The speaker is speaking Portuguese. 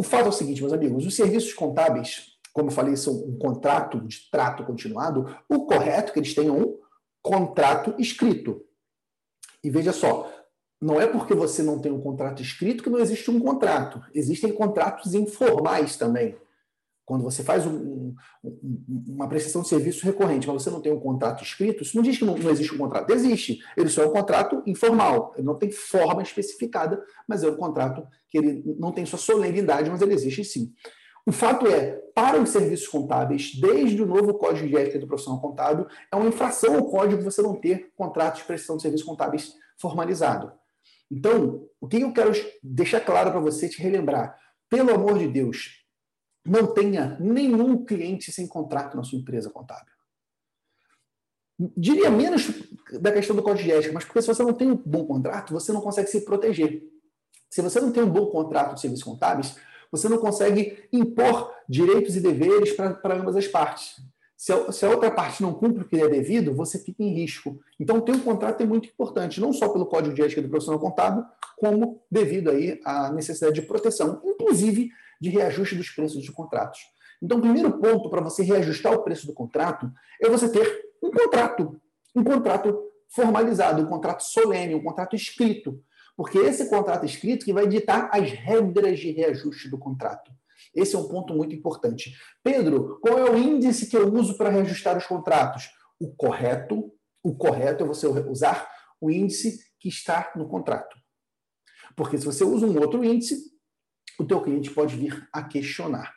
O fato é o seguinte, meus amigos, os serviços contábeis, como eu falei, são um contrato de trato continuado, o correto é que eles tenham um contrato escrito. E veja só, não é porque você não tem um contrato escrito que não existe um contrato. Existem contratos informais também. Quando você faz um, um, uma prestação de serviço recorrente, mas você não tem um contrato escrito, isso não diz que não, não, existe um contrato. Existe. Ele só é um contrato informal. Ele não tem forma especificada, mas é um contrato que ele não tem sua solenidade, mas ele existe sim. O fato é, para os serviços contábeis, desde o novo Código de Ética do Profissional Contábil, é uma infração ao código você não ter contrato de prestação de serviços contábeis formalizado. Então, o que eu quero deixar claro para você, te relembrar? Pelo amor de Deus, não tenha nenhum cliente sem contrato na sua empresa contábil. Diria menos da questão do código de ética, mas porque se você não tem um bom contrato, você não consegue se proteger. Se você não tem um bom contrato de serviços contábeis, você não consegue impor direitos e deveres para ambas as partes. Se a, se a, outra parte não cumpre o que é devido, você fica em risco. Então, ter um contrato é muito importante, não só pelo Código de Ética do Profissional Contábil, como devido aí à necessidade de proteção, inclusive de reajuste dos preços de contratos. Então, o primeiro ponto para você reajustar o preço do contrato é você ter um contrato, um contrato formalizado, um contrato solene, um contrato escrito, porque esse contrato escrito que vai ditar as regras de reajuste do contrato. Esse é um ponto muito importante. Pedro, qual é o índice que eu uso para reajustar os contratos? O correto, o correto é você usar o índice que está no contrato. Porque se você usa um outro índice, teu cliente pode vir a questionar.